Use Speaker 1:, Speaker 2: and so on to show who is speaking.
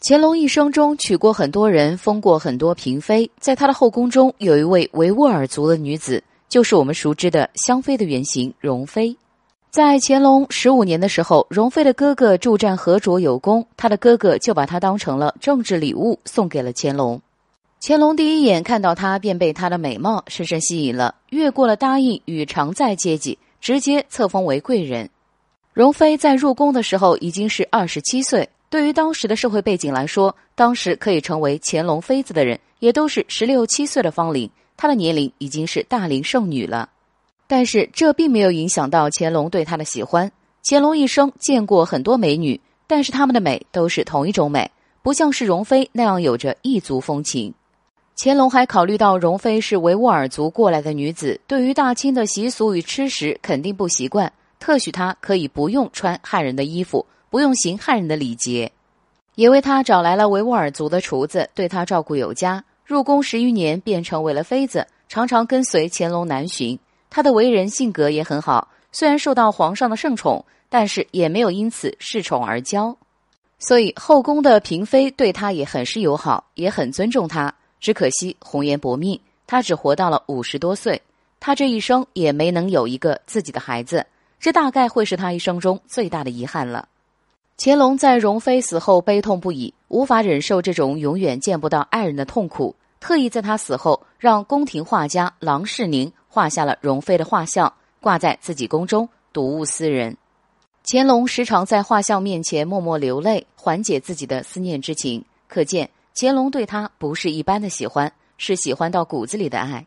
Speaker 1: 乾隆一生中娶过很多人，封过很多嫔妃，在他的后宫中有一位维吾尔族的女子，就是我们熟知的香妃的原型容妃。在乾隆十五年的时候，容妃的哥哥助战和卓有功，他的哥哥就把她当成了政治礼物送给了乾隆。乾隆第一眼看到她，便被她的美貌深深吸引了，越过了答应与常在阶级，直接册封为贵人。容妃在入宫的时候已经是二十七岁。对于当时的社会背景来说，当时可以成为乾隆妃子的人，也都是十六七岁的芳龄。她的年龄已经是大龄剩女了，但是这并没有影响到乾隆对她的喜欢。乾隆一生见过很多美女，但是她们的美都是同一种美，不像是容妃那样有着异族风情。乾隆还考虑到容妃是维吾尔族过来的女子，对于大清的习俗与吃食肯定不习惯，特许她可以不用穿汉人的衣服。不用行汉人的礼节，也为他找来了维吾尔族的厨子，对他照顾有加。入宫十余年，便成为了妃子，常常跟随乾隆南巡。他的为人性格也很好，虽然受到皇上的盛宠，但是也没有因此恃宠而骄。所以后宫的嫔妃对他也很是友好，也很尊重他。只可惜红颜薄命，他只活到了五十多岁，他这一生也没能有一个自己的孩子，这大概会是他一生中最大的遗憾了。乾隆在容妃死后悲痛不已，无法忍受这种永远见不到爱人的痛苦，特意在他死后让宫廷画家郎世宁画下了容妃的画像，挂在自己宫中，睹物思人。乾隆时常在画像面前默默流泪，缓解自己的思念之情。可见乾隆对他不是一般的喜欢，是喜欢到骨子里的爱。